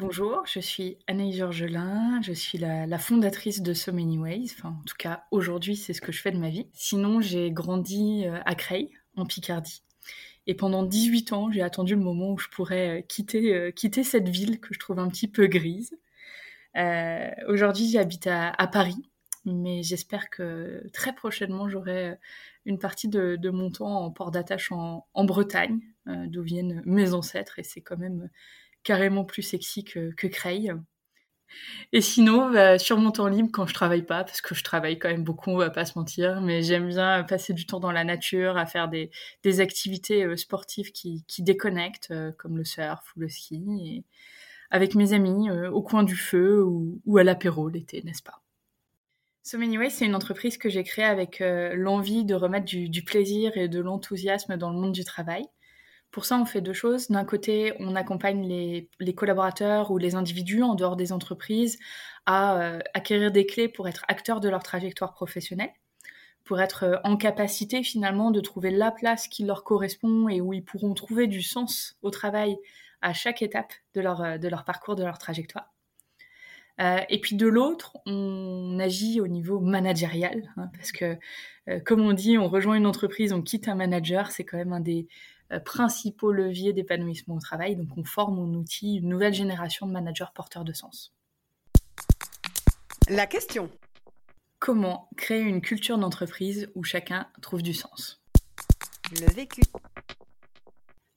Bonjour, je suis Anaïs Georgelin, je suis la, fondatrice de So Many Ways. Enfin, en tout cas, aujourd'hui, c'est ce que je fais de ma vie. Sinon, j'ai grandi euh, à Creil, en Picardie. Et pendant 18 ans, j'ai attendu le moment où je pourrais euh, quitter, euh, quitter cette ville que je trouve un petit peu grise. Aujourd'hui, j'habite à, à Paris, mais j'espère que très prochainement, j'aurai une partie de, mon temps en port d'attache en, Bretagne, d'où viennent mes ancêtres, et c'est quand même carrément plus sexy que, que Creil. Et sinon, bah, sur mon temps libre, quand je travaille pas, parce que je travaille quand même beaucoup, on va pas se mentir, mais j'aime bien passer du temps dans la nature, à faire des, des activités euh, sportives qui, qui déconnectent, euh, comme le surf ou le ski, et avec mes amis, euh, au coin du feu ou, ou à l'apéro l'été, n'est-ce pas? So Many c'est une entreprise que j'ai créée avec l'envie de remettre du plaisir et de l'enthousiasme dans le monde du travail. Pour ça, on fait deux choses. D'un côté, on accompagne les, collaborateurs ou les individus en dehors des entreprises à euh, acquérir des clés pour être acteurs de leur trajectoire professionnelle, pour être euh, en capacité finalement de trouver la place qui leur correspond et où ils pourront trouver du sens au travail à chaque étape de leur, euh, parcours, de leur trajectoire. Et puis de l'autre, on agit au niveau managérial, hein, parce que, comme on dit, on rejoint une entreprise, on quitte un manager, c'est quand même un des principaux leviers d'épanouissement au travail. Donc on forme, on outille une nouvelle génération de managers porteurs de sens. La question. Comment créer une culture d'entreprise où chacun trouve du sens? Le vécu.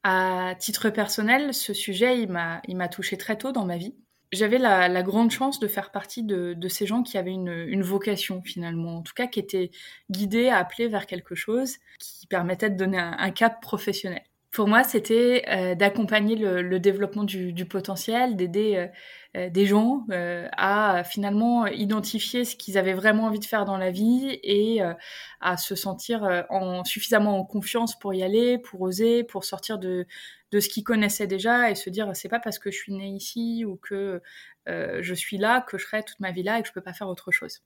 À titre personnel, ce sujet, il m'a, il m'a touché très tôt dans ma vie. J'avais la, la, grande chance de faire partie de, de ces gens qui avaient une, une, vocation finalement, en tout cas qui étaient guidés, appelés vers quelque chose qui permettait de donner un, cap professionnel. Pour moi, c'était euh, d'accompagner le, le, développement du, du potentiel, d'aider euh, euh, des gens euh, à finalement identifier ce qu'ils avaient vraiment envie de faire dans la vie et euh, à se sentir en, suffisamment en confiance pour y aller, pour oser, pour sortir de, de ce qu'ils connaissaient déjà et se dire c'est pas parce que je suis né ici ou que je suis là que je serai toute ma vie là et que je peux pas faire autre chose.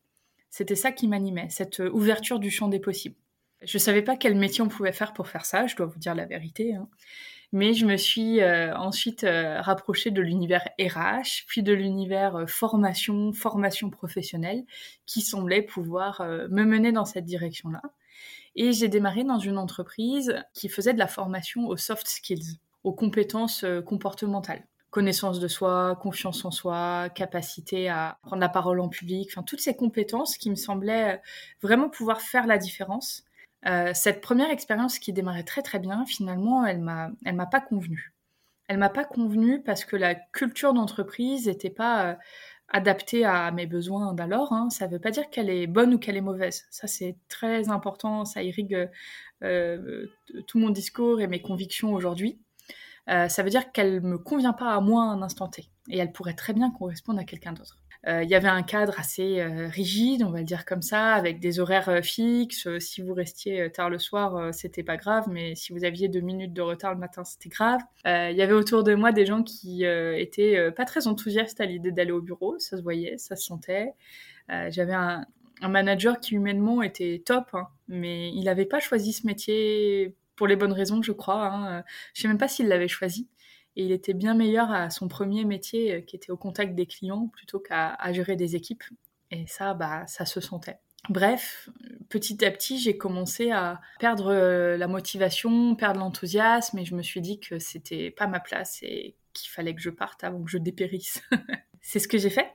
C'était ça qui m'animait, cette ouverture du champ des possibles. Je savais pas quel métier on pouvait faire pour faire ça, je dois vous dire la vérité. Hein. Mais je me suis euh, ensuite euh, rapprochée de l'univers RH, puis de l'univers euh, formation, formation professionnelle, qui semblait pouvoir me mener dans cette direction-là. Et j'ai démarré dans une entreprise qui faisait de la formation aux soft skills, aux compétences comportementales connaissance de soi, confiance en soi, capacité à prendre la parole en public, enfin toutes ces compétences qui me semblaient vraiment pouvoir faire la différence euh, cette première expérience qui démarrait très très bien, finalement, elle m'a, m'a pas convenu. Elle m'a pas convenu parce que la culture d'entreprise n'était pas euh, adaptée à mes besoins d'alors. Hein. Ça ne veut pas dire qu'elle est bonne ou qu'elle est mauvaise. Ça c'est très important, ça irrigue euh, tout mon discours et mes convictions aujourd'hui. Euh, ça veut dire qu'elle me convient pas à moi à un instant T et elle pourrait très bien correspondre à quelqu'un d'autre. Euh, il y avait un cadre assez euh, rigide, on va le dire comme ça, avec des horaires fixes. Si vous restiez tard le soir, c'était pas grave, mais si vous aviez deux minutes de retard le matin, c'était grave. Il y avait autour de moi des gens qui étaient pas très enthousiastes à l'idée d'aller au bureau, ça se voyait, ça se sentait. J'avais un, un, manager qui humainement était top, hein, mais il n'avait pas choisi ce métier pour les bonnes raisons, je crois. Hein. Je sais même pas s'il l'avait choisi et il était bien meilleur à son premier métier euh, qui était au contact des clients plutôt qu'à gérer des équipes. Et ça, bah, ça se sentait. Bref, petit à petit, j'ai commencé à perdre euh, la motivation, perdre l'enthousiasme, et je me suis dit que c'était pas ma place et qu'il fallait que je parte avant que je dépérisse. C'est ce que j'ai fait.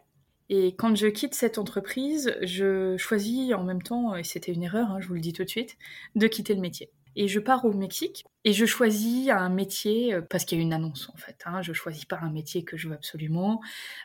Et quand je quitte cette entreprise, je choisis en même temps, et c'était une erreur, hein, je vous le dis tout de suite, de quitter le métier. Et je pars au Mexique Et je choisis un métier euh, parce qu'il y a une annonce en fait. Hein. Je choisis pas un métier que je veux absolument.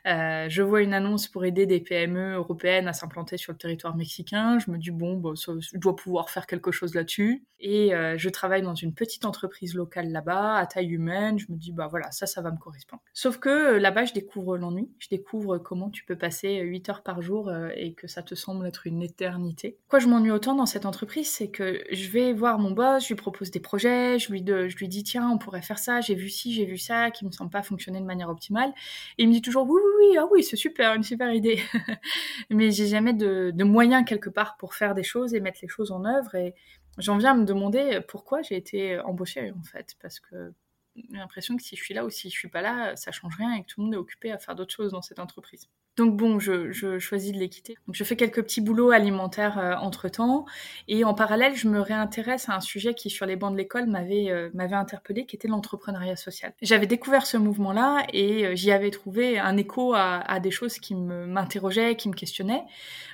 Euh, je vois une annonce pour aider des PME européennes à s'implanter sur le territoire mexicain. Je me dis bon, bah, je dois pouvoir faire quelque chose là-dessus. Et euh, je travaille dans une petite entreprise locale là-bas, à taille humaine. Je me dis bah voilà, ça, ça va me correspondre. Sauf que là-bas, je découvre l'ennui. Je découvre comment tu peux passer 8 heures par jour et que ça te semble être une éternité. Pourquoi je m'ennuie autant dans cette entreprise, c'est que je vais voir mon boss, je lui propose des projets, je je lui dis tiens, on pourrait faire ça, j'ai vu ci, j'ai vu ça, qui me semble pas fonctionner de manière optimale. Et il me dit toujours oui, oui, oui, ah oui, c'est super, une super idée. Mais j'ai jamais de, de moyens quelque part pour faire des choses et mettre les choses en œuvre. Et j'en viens à me demander pourquoi j'ai été embauchée en fait, parce que j'ai l'impression que si je suis là ou si je suis pas là, ça change rien et que tout le monde est occupé à faire d'autres choses dans cette entreprise. Donc bon, je, je choisis de les quitter. Je fais quelques petits boulots alimentaires euh, entre temps et en parallèle, je me réintéresse à un sujet qui sur les bancs de l'école m'avait euh, m'avait interpellé, qui était l'entrepreneuriat social. J'avais découvert ce mouvement-là et euh, j'y avais trouvé un écho à, à des choses qui m'interrogeaient, qui me questionnaient.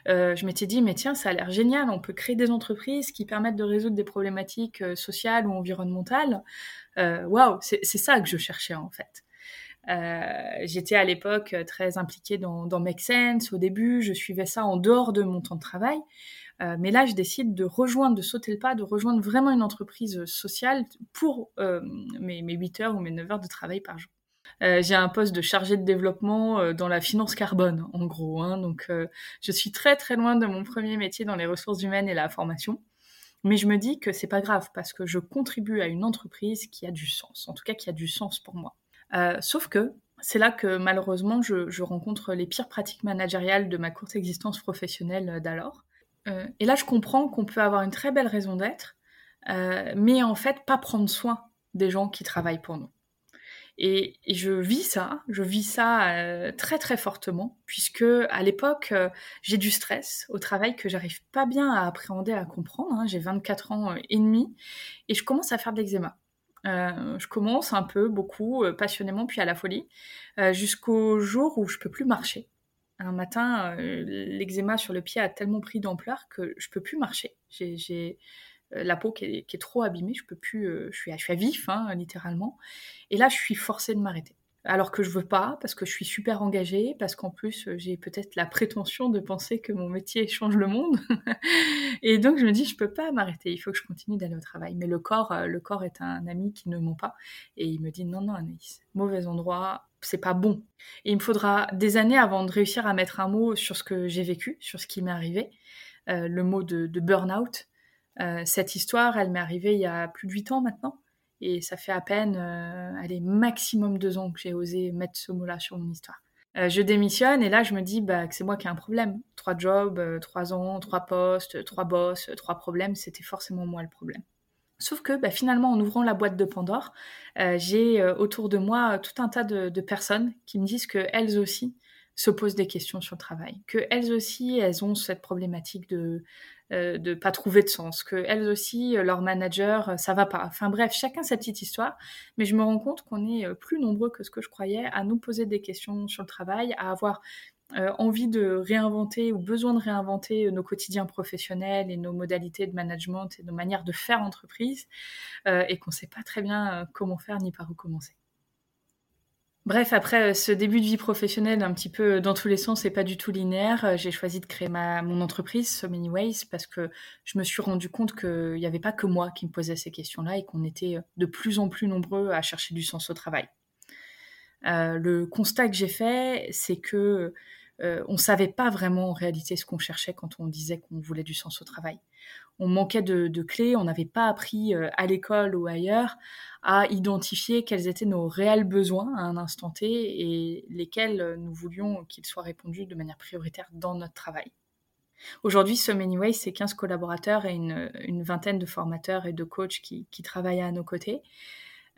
Euh, je m'étais dit mais tiens, ça a l'air génial, on peut créer des entreprises qui permettent de résoudre des problématiques sociales ou environnementales. Waouh, wow, c'est ça que je cherchais en fait. Euh, j'étais à l'époque euh, très impliquée dans, dans Make Sense au début, je suivais ça en dehors de mon temps de travail. Euh, mais là, je décide de rejoindre, de sauter le pas, de rejoindre vraiment une entreprise sociale pour mes, mes 8 heures ou mes 9 heures de travail par jour. J'ai un poste de chargé de développement dans la finance carbone, en gros. Hein, donc, je suis très très loin de mon premier métier dans les ressources humaines et la formation. Mais je me dis que c'est pas grave parce que je contribue à une entreprise qui a du sens, en tout cas qui a du sens pour moi. Euh, sauf que c'est là que malheureusement je, rencontre les pires pratiques managériales de ma courte existence professionnelle euh, d'alors. Euh, et là je comprends qu'on peut avoir une très belle raison d'être, mais en fait pas prendre soin des gens qui travaillent pour nous. Et, je vis ça, je vis ça très très fortement, puisque à l'époque j'ai du stress au travail que j'arrive pas bien à appréhender, à comprendre. Hein. J'ai 24 ans et demi et je commence à faire de l'eczéma. Euh, je commence un peu, beaucoup, euh, passionnément, puis à la folie, euh, jusqu'au jour où je peux plus marcher. Un matin, l'eczéma sur le pied a tellement pris d'ampleur que je peux plus marcher. J'ai la peau qui est, trop abîmée, je peux plus, je suis, à vif, hein, littéralement. Et là, je suis forcée de m'arrêter alors que je veux pas, parce que je suis super engagée, parce qu'en plus euh, j'ai peut-être la prétention de penser que mon métier change le monde. et donc je me dis je peux pas m'arrêter, il faut que je continue d'aller au travail. Mais le corps, euh, le corps est un ami qui ne ment pas et il me dit non non Anaïs, mauvais endroit, c'est pas bon. Et il me faudra des années avant de réussir à mettre un mot sur ce que j'ai vécu, sur ce qui m'est arrivé, euh, le mot de, de burn-out. cette histoire, elle m'est arrivée il y a plus de huit ans maintenant. Et ça fait à peine, euh, allez, maximum deux ans que j'ai osé mettre ce mot-là sur mon histoire. Euh, je démissionne et là je me dis bah, que c'est moi qui ai un problème. Trois jobs, euh, trois ans, trois postes, trois boss, trois problèmes, c'était forcément moi le problème. Sauf que bah, finalement, en ouvrant la boîte de Pandore, j'ai autour de moi tout un tas de, de, personnes qui me disent qu'elles aussi se posent des questions sur le travail, qu'elles aussi, elles ont cette problématique de euh, de pas trouver de sens, que elles aussi, euh, leur manager, euh, ça va pas. Enfin bref, chacun sa petite histoire, mais je me rends compte qu'on est plus nombreux que ce que je croyais à nous poser des questions sur le travail, à avoir envie de réinventer ou besoin de réinventer nos quotidiens professionnels et nos modalités de management et nos manières de faire entreprise, et qu'on sait pas très bien comment faire ni par où commencer. Bref, après euh, ce début de vie professionnelle un petit peu dans tous les sens et pas du tout linéaire, euh, j'ai choisi de créer ma, mon entreprise So Many Ways parce que je me suis rendu compte qu'il n'y avait pas que moi qui me posais ces questions-là et qu'on était de plus en plus nombreux à chercher du sens au travail. Euh, le constat que j'ai fait, c'est que euh, on savait pas vraiment en réalité ce qu'on cherchait quand on disait qu'on voulait du sens au travail. On manquait de, clés, on n'avait pas appris à l'école ou ailleurs à identifier quels étaient nos réels besoins à un instant T et lesquels nous voulions qu'ils soient répondus de manière prioritaire dans notre travail. Aujourd'hui, So Many Ways, c'est 15 collaborateurs et une, vingtaine de formateurs et de coachs qui, travaillent à nos côtés.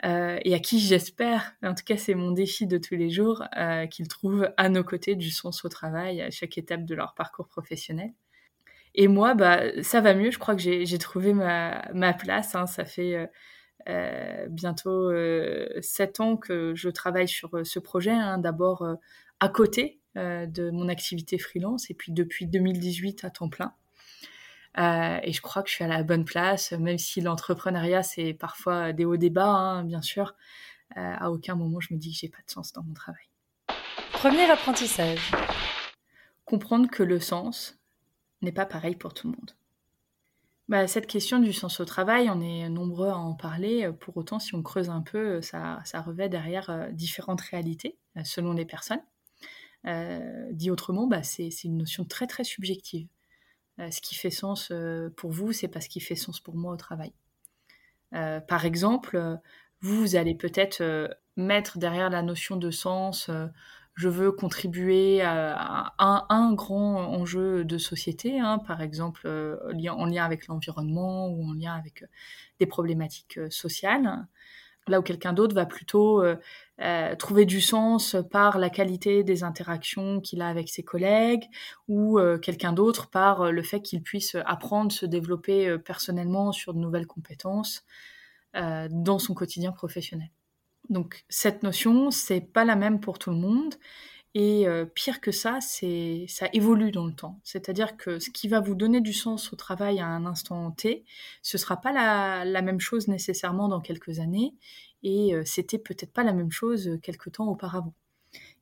Euh, et à qui j'espère, en tout cas c'est mon défi de tous les jours, euh, qu'ils trouvent à nos côtés du sens au travail à chaque étape de leur parcours professionnel. Et moi, bah, ça va mieux, je crois que j'ai trouvé ma, ma place. Hein. Ça fait euh, euh, bientôt euh, sept ans que je travaille sur ce projet. Hein, D'abord à côté de mon activité freelance et puis depuis 2018 à temps plein. Euh, et je crois que je suis à la bonne place, même si l'entrepreneuriat, c'est parfois des hauts débats, hein, bien sûr. Euh, à aucun moment, je me dis que j'ai pas de sens dans mon travail. Premier apprentissage. Comprendre que le sens n'est pas pareil pour tout le monde. Bah, cette question du sens au travail, on est nombreux à en parler. Pour autant, si on creuse un peu, ça, ça revêt derrière euh, différentes réalités euh, selon les personnes. Euh, dit autrement, bah, c'est une notion très très subjective. ce qui fait sens pour vous, c'est pas ce qui fait sens pour moi au travail. par exemple, vous, vous allez peut-être mettre derrière la notion de sens je veux contribuer à, un, grand enjeu de société, hein, par exemple euh, en lien avec l'environnement ou en lien avec euh, des problématiques euh, sociales, là où quelqu'un d'autre va plutôt trouver du sens par la qualité des interactions qu'il a avec ses collègues, ou quelqu'un d'autre par le fait qu'il puisse apprendre, se développer personnellement sur de nouvelles compétences dans son quotidien professionnel. Donc cette notion, c'est pas la même pour tout le monde. Et euh, pire que ça, c'est ça évolue dans le temps. C'est-à-dire que ce qui va vous donner du sens au travail à un instant T, ce sera pas la, même chose nécessairement dans quelques années, et euh, c'était peut-être pas la même chose quelques temps auparavant.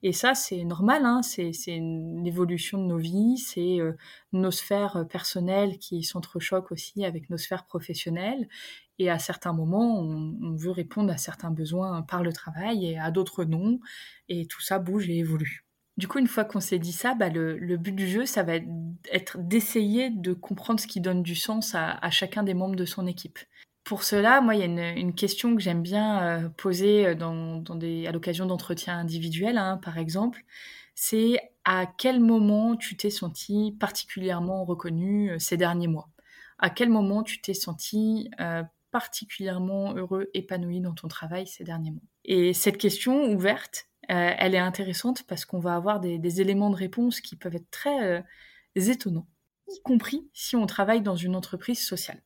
Et ça, c'est normal, hein, c'est une évolution de nos vies, c'est euh, nos sphères personnelles qui s'entrechoquent aussi avec nos sphères professionnelles. Et à certains moments, on, veut répondre à certains besoins par le travail et à d'autres non. Et tout ça bouge et évolue. Du coup, une fois qu'on s'est dit ça, bah, le, but du jeu, ça va être d'essayer de comprendre ce qui donne du sens à chacun des membres de son équipe. Pour cela, moi, il y a une, question que j'aime bien euh, poser euh, à l'occasion d'entretiens individuels, hein, par exemple. C'est à quel moment tu t'es senti particulièrement reconnu euh, ces derniers mois? À quel moment tu t'es senti particulièrement heureux, épanoui dans ton travail ces derniers mois Et cette question ouverte, elle est intéressante parce qu'on va avoir des, éléments de réponse qui peuvent être très étonnants, y compris si on travaille dans une entreprise sociale.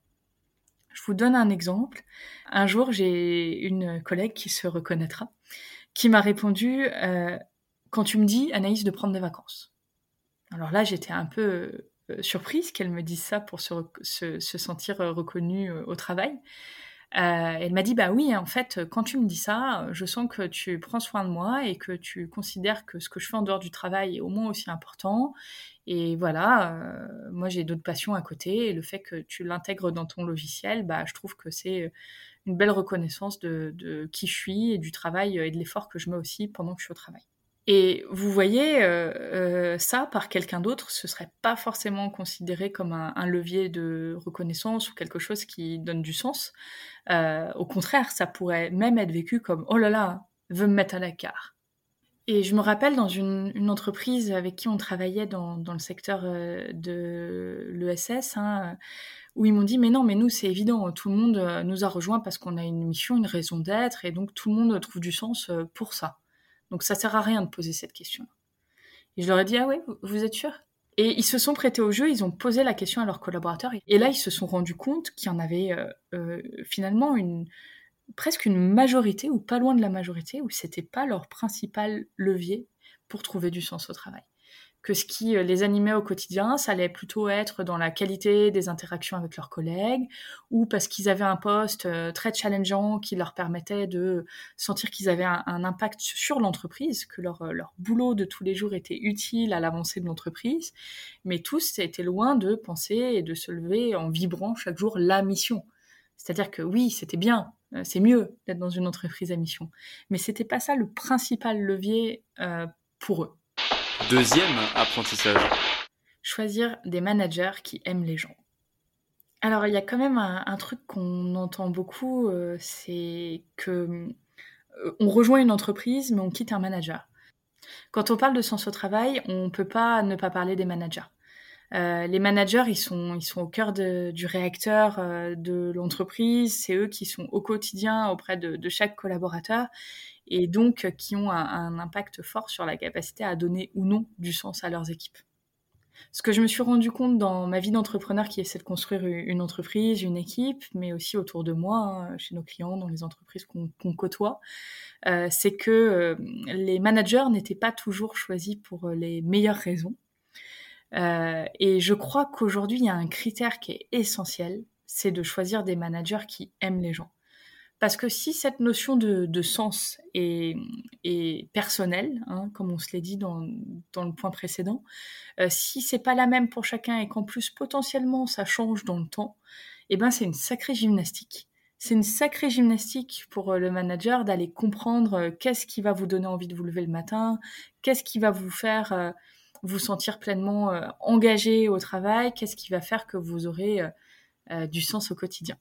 Je vous donne un exemple. Un jour, j'ai une collègue qui se reconnaîtra, qui m'a répondu euh, quand tu me dis Anaïs de prendre des vacances. Alors là, j'étais un peu euh, surprise qu'elle me dise ça pour se, se sentir reconnue euh, au travail. Euh, elle m'a dit bah oui en fait quand tu me dis ça je sens que tu prends soin de moi et que tu considères que ce que je fais en dehors du travail est au moins aussi important et voilà euh, moi j'ai d'autres passions à côté et le fait que tu l'intègres dans ton logiciel bah je trouve que c'est une belle reconnaissance de, de, qui je suis et du travail et de l'effort que je mets aussi pendant que je suis au travail et vous voyez, euh, euh, ça, par quelqu'un d'autre, ce serait pas forcément considéré comme un, levier de reconnaissance ou quelque chose qui donne du sens. Euh, au contraire, ça pourrait même être vécu comme « oh là là, veut me mettre à l'écart ». Et je me rappelle dans une, entreprise avec qui on travaillait dans, le secteur de l'ESS, hein, où ils m'ont dit mais non mais nous c'est évident tout le monde nous a rejoints parce qu'on a une mission une raison d'être et donc tout le monde trouve du sens pour ça donc ça sert à rien de poser cette question. Et je leur ai dit, ah ouais, vous êtes sûr Et ils se sont prêtés au jeu, ils ont posé la question à leurs collaborateurs. Et là, ils se sont rendus compte qu'il y en avait euh, euh, finalement une, presque une majorité, ou pas loin de la majorité, où c'était pas leur principal levier pour trouver du sens au travail que ce qui euh, les animait au quotidien, ça allait plutôt être dans la qualité des interactions avec leurs collègues, ou parce qu'ils avaient un poste euh, très challengeant qui leur permettait de sentir qu'ils avaient un, impact sur l'entreprise, que leur, euh, leur boulot de tous les jours était utile à l'avancée de l'entreprise. Mais tous étaient loin de penser et de se lever en vibrant chaque jour la mission. C'est-à-dire que oui, c'était bien, c'est mieux d'être dans une entreprise à mission, mais c'était pas ça le principal levier pour eux. Deuxième apprentissage. Choisir des managers qui aiment les gens. Alors il y a quand même un, truc qu'on entend beaucoup, euh, c'est que euh, on rejoint une entreprise mais on quitte un manager. Quand on parle de sens au travail, on ne peut pas ne pas parler des managers. Euh, les managers, ils sont, ils sont au cœur du réacteur de l'entreprise. C'est eux qui sont au quotidien auprès de, de, chaque collaborateur et donc euh, qui ont un, impact fort sur la capacité à donner ou non du sens à leurs équipes. Ce que je me suis rendu compte dans ma vie d'entrepreneur qui essaie de construire une entreprise, une équipe, mais aussi autour de moi, hein, chez nos clients, dans les entreprises qu'on côtoie, euh, c'est que euh, les managers n'étaient pas toujours choisis pour les meilleures raisons. Et je crois qu'aujourd'hui, il y a un critère qui est essentiel, c'est de choisir des managers qui aiment les gens. Parce que si cette notion de, sens est, personnelle, hein, comme on se l'a dit dans, le point précédent, euh, si c'est pas la même pour chacun et qu'en plus potentiellement ça change dans le temps, eh ben c'est une sacrée gymnastique. C'est une sacrée gymnastique pour euh, le manager d'aller comprendre euh, qu'est-ce qui va vous donner envie de vous lever le matin, qu'est-ce qui va vous faire vous sentir pleinement engagé au travail, qu'est-ce qui va faire que vous aurez du sens au quotidien.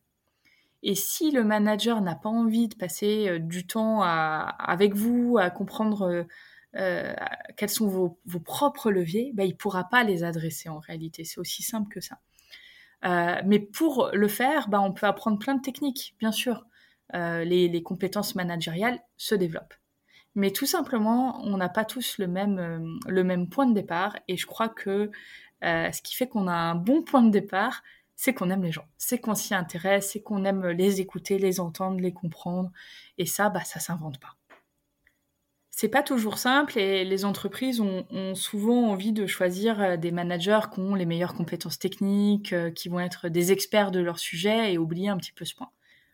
Et si le manager n'a pas envie de passer euh, du temps avec vous, à comprendre euh, euh, quels sont vos, propres leviers, bah, il ne pourra pas les adresser en réalité. C'est aussi simple que ça. mais pour le faire, bah, on peut apprendre plein de techniques, bien sûr. Les, compétences managériales se développent. Mais tout simplement, on n'a pas tous le même, le même point de départ. Et je crois que ce qui fait qu'on a un bon point de départ, c'est qu'on aime les gens, c'est qu'on s'y intéresse, c'est qu'on aime les écouter, les entendre, les comprendre. Et ça, bah, ça s'invente pas. C'est pas toujours simple et les entreprises ont, souvent envie de choisir euh, des managers qui ont les meilleures compétences techniques, euh, qui vont être des experts de leur sujet et oublier un petit peu ce point.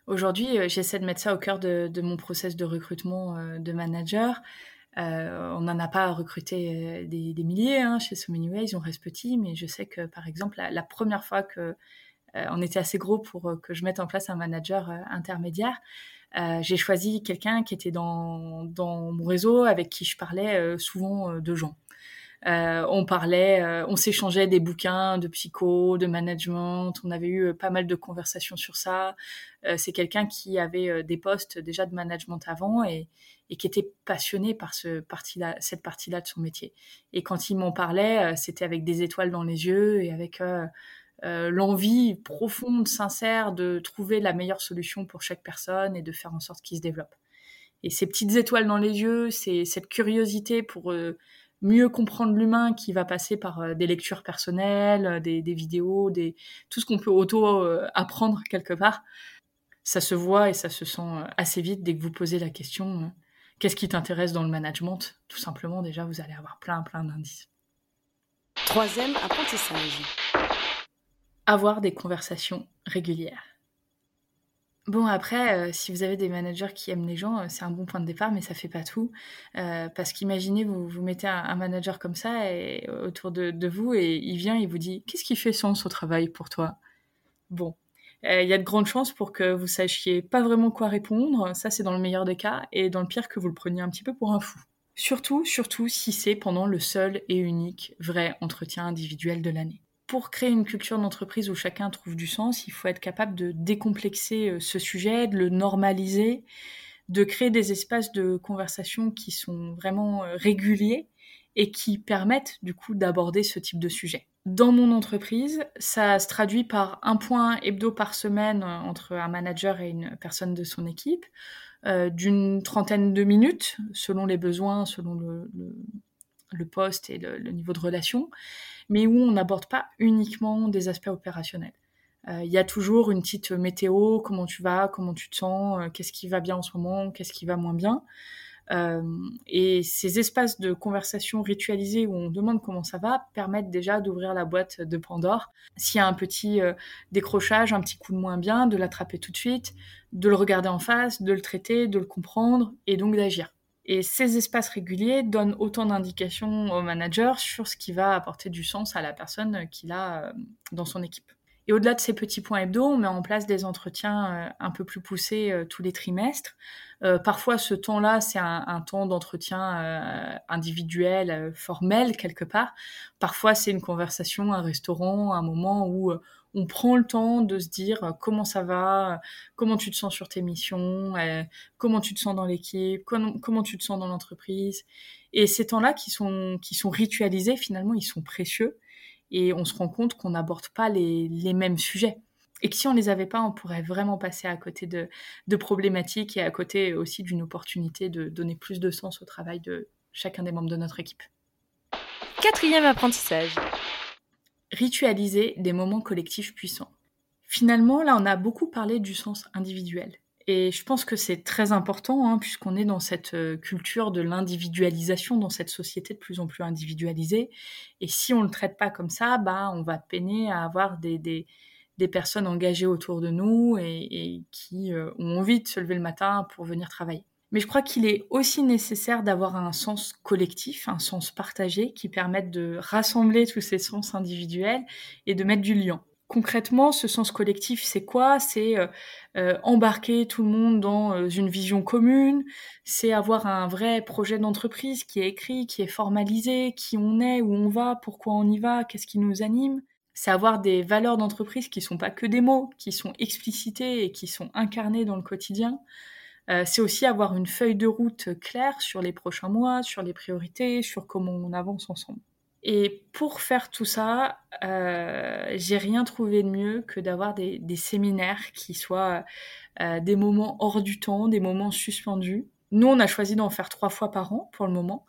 Aujourd'hui, euh, j'essaie de mettre ça au cœur de, mon process de recrutement de manager. On n'en a pas recruté des, milliers hein, chez So Many Ways, on reste petit, mais je sais que par exemple, la première fois que euh, on était assez gros pour euh, que je mette en place un manager euh, intermédiaire. j'ai choisi quelqu'un qui était dans, dans mon réseau avec qui je parlais souvent de gens. Euh, on parlait, euh, on s'échangeait des bouquins de psycho, de management. On avait eu pas mal de conversations sur ça. Euh, c'est quelqu'un qui avait des postes déjà de management avant et, et qui était passionné par ce parti -là, cette partie-là de son métier. Et quand il m'en parlait, c'était avec des étoiles dans les yeux et avec euh, l'envie profonde, sincère de trouver la meilleure solution pour chaque personne et de faire en sorte qu'il se développe. Et ces petites étoiles dans les yeux, c'est cette curiosité pour euh, mieux comprendre l'humain qui va passer par euh, des lectures personnelles, des, vidéos, des, tout ce qu'on peut auto-apprendre quelque part. Ça se voit et ça se sent assez vite dès que vous posez la question qu'est-ce qui t'intéresse dans le management? Tout simplement, déjà, vous allez avoir plein, plein d'indices. Troisième apprentissage avoir des conversations régulières. Bon, après, euh, si vous avez des managers qui aiment les gens, euh, c'est un bon point de départ, mais ça fait pas tout. Euh, parce qu'imaginez, vous, vous mettez un, manager comme ça autour de, vous et il vient, il vous dit Qu'est-ce qui fait sens au travail pour toi? Bon, il y a de grandes chances pour que vous sachiez pas vraiment quoi répondre. Ça, c'est dans le meilleur des cas. Et dans le pire, que vous le preniez un petit peu pour un fou. Surtout, surtout si c'est pendant le seul et unique vrai entretien individuel de l'année pour créer une culture d'entreprise où chacun trouve du sens, il faut être capable de décomplexer euh, ce sujet, de le normaliser, de créer des espaces de conversation qui sont vraiment euh, réguliers et qui permettent du coup d'aborder ce type de sujet. Dans mon entreprise, ça se traduit par un point hebdo par semaine euh, entre un manager et une personne de son équipe, d'une trentaine de minutes selon les besoins, selon le, le poste et le, niveau de relation, mais où on n'aborde pas uniquement des aspects opérationnels. Euh, il y a toujours une petite météo, comment tu vas, comment tu te sens, euh, qu'est-ce qui va bien en ce moment, qu'est-ce qui va moins bien. Euh, et ces espaces de conversation ritualisés où on demande comment ça va permettent déjà d'ouvrir la boîte de Pandore. S'il y a un petit décrochage, un petit coup de moins bien, de l'attraper tout de suite, de le regarder en face, de le traiter, de le comprendre et donc d'agir. Et ces espaces réguliers donnent autant d'indications au manager sur ce qui va apporter du sens à la personne qu'il a euh, dans son équipe. Et au-delà de ces petits points hebdo, on met en place des entretiens euh, un peu plus poussés euh, tous les trimestres. parfois, ce temps-là, c'est un, un, temps d'entretien individuel, formel quelque part. Parfois, c'est une conversation, un restaurant, un moment où on prend le temps de se dire euh, comment ça va, comment tu te sens sur tes missions, euh, comment tu te sens dans l'équipe, comment, tu te sens dans l'entreprise. Et ces temps-là qui sont, qui sont ritualisés, finalement, ils sont précieux. Et on se rend compte qu'on n'aborde pas les, mêmes sujets. Et que si on les avait pas, on pourrait vraiment passer à côté de, de problématiques et à côté aussi d'une opportunité de donner plus de sens au travail de chacun des membres de notre équipe. Quatrième apprentissage ritualiser des moments collectifs puissants. Finalement, là, on a beaucoup parlé du sens individuel. Et je pense que c'est très important, hein, puisqu'on est dans cette euh, culture de l'individualisation, dans cette société de plus en plus individualisée. Et si on ne le traite pas comme ça, bah, on va peiner à avoir des, des, des personnes engagées autour de nous et, qui euh, ont envie de se lever le matin pour venir travailler. Mais je crois qu'il est aussi nécessaire d'avoir un sens collectif, un sens partagé qui permette de rassembler tous ces sens individuels et de mettre du lien. Concrètement, ce sens collectif, c'est quoi? C'est euh, euh, embarquer tout le monde dans euh, une vision commune, c'est avoir un vrai projet d'entreprise qui est écrit, qui est formalisé, qui on est, où on va, pourquoi on y va, qu'est-ce qui nous anime. C'est avoir des valeurs d'entreprise qui sont pas que des mots, qui sont explicités et qui sont incarnés dans le quotidien. Euh, c'est aussi avoir une feuille de route claire sur les prochains mois, sur les priorités, sur comment on avance ensemble. Et pour faire tout ça, euh, j'ai rien trouvé de mieux que d'avoir des, séminaires qui soient euh, des moments hors du temps, des moments suspendus. Nous, on a choisi d'en faire trois fois par an pour le moment,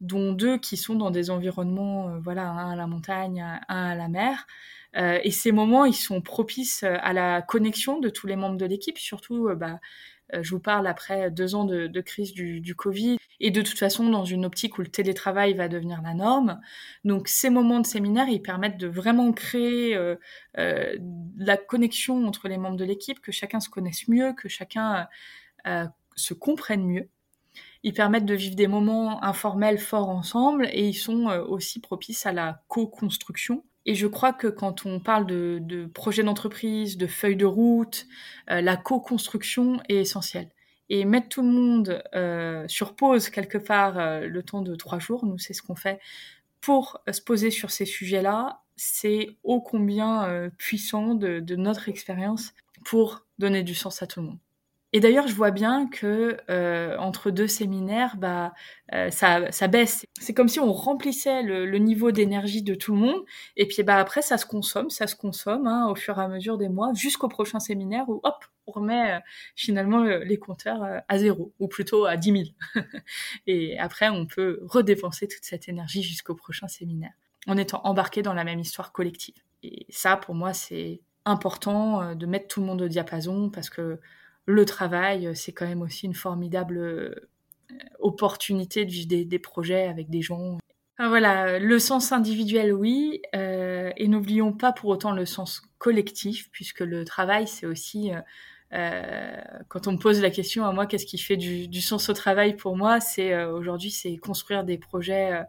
dont deux qui sont dans des environnements, voilà, un à la montagne, un à la mer. Et ces moments, ils sont propices à la connexion de tous les membres de l'équipe, surtout bah, je vous parle après deux ans de, de crise du, du, Covid et de toute façon dans une optique où le télétravail va devenir la norme. Donc ces moments de séminaire, ils permettent de vraiment créer euh, euh, la connexion entre les membres de l'équipe, que chacun se connaisse mieux, que chacun euh, se comprenne mieux. Ils permettent de vivre des moments informels forts ensemble et ils sont euh, aussi propices à la co-construction et je crois que quand on parle de, de projet d'entreprise, de feuille de route, euh, la co-construction est essentielle. Et mettre tout le monde euh, sur pause quelque part euh, le temps de trois jours, nous c'est ce qu'on fait pour se poser sur ces sujets-là, c'est ô combien puissant de notre expérience pour donner du sens à tout le monde. Et d'ailleurs, je vois bien que euh, entre deux séminaires, bah, euh, ça, ça baisse. C'est comme si on remplissait le, niveau d'énergie de tout le monde, et puis bah après, ça se consomme, ça se consomme hein, au fur et à mesure des mois, jusqu'au prochain séminaire où hop, on remet euh, finalement les compteurs à zéro, ou plutôt à 10 000. et après, on peut redépenser toute cette énergie jusqu'au prochain séminaire, en étant embarqué dans la même histoire collective. Et ça, pour moi, c'est important de mettre tout le monde au diapason parce que le travail, c'est quand même aussi une formidable euh, opportunité de vivre des, projets avec des gens. Voilà, le sens individuel, oui, euh, et n'oublions pas pour autant le sens collectif, puisque le travail, c'est aussi, euh, euh, quand on me pose la question à moi, qu'est-ce qui fait du, sens au travail pour moi, c'est euh, aujourd'hui, c'est construire des projets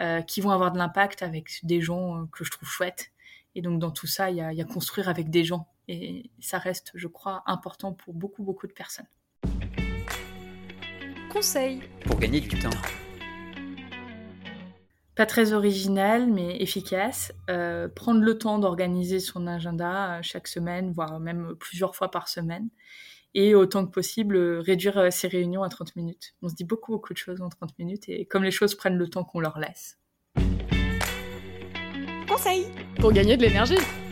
euh, qui vont avoir de l'impact avec des gens que je trouve chouettes. Et donc dans tout ça, il y a construire avec des gens et ça reste, je crois, important pour beaucoup, beaucoup de personnes. Conseil pour gagner du temps. Pas très original, mais efficace. Euh, prendre le temps d'organiser son agenda chaque semaine, voire même plusieurs fois par semaine. Et autant que possible, réduire ses réunions à 30 minutes. On se dit beaucoup, beaucoup de choses en 30 minutes et comme les choses prennent le temps qu'on leur laisse. Conseil pour gagner de l'énergie.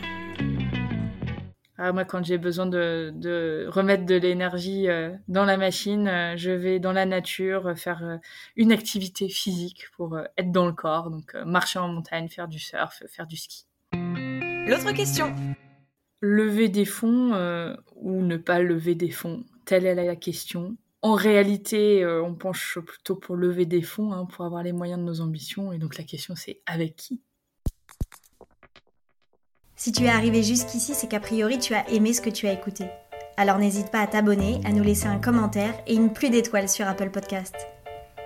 Ah, moi, quand j'ai besoin de, de, remettre de l'énergie euh, dans la machine, euh, je vais dans la nature euh, faire une activité physique pour être dans le corps. Donc, marcher en montagne, faire du surf, faire du ski. L'autre question. Lever des fonds ou ne pas lever des fonds? Telle est la question. En réalité, on penche plutôt pour lever des fonds, hein, pour avoir les moyens de nos ambitions. Et donc, la question, c'est avec qui? Si tu es arrivé jusqu'ici, c'est qu'a priori tu as aimé ce que tu as écouté. Alors n'hésite pas à t'abonner, à nous laisser un commentaire et une pluie d'étoiles sur Apple Podcast.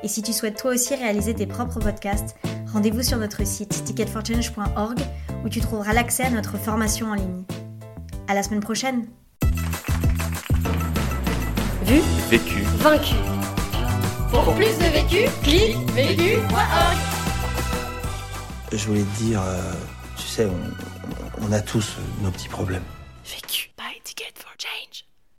Et si tu souhaites toi aussi réaliser tes propres podcasts, rendez-vous sur notre site ticketforchange.org où tu trouveras l'accès à notre formation en ligne. À la semaine prochaine. Vu, vécu, vaincu. Pour, Pour plus de vécu, clique vécu.org. Je voulais te dire, euh, tu sais, on, on a tous nos petits problèmes. Vécu. Buy a ticket for change.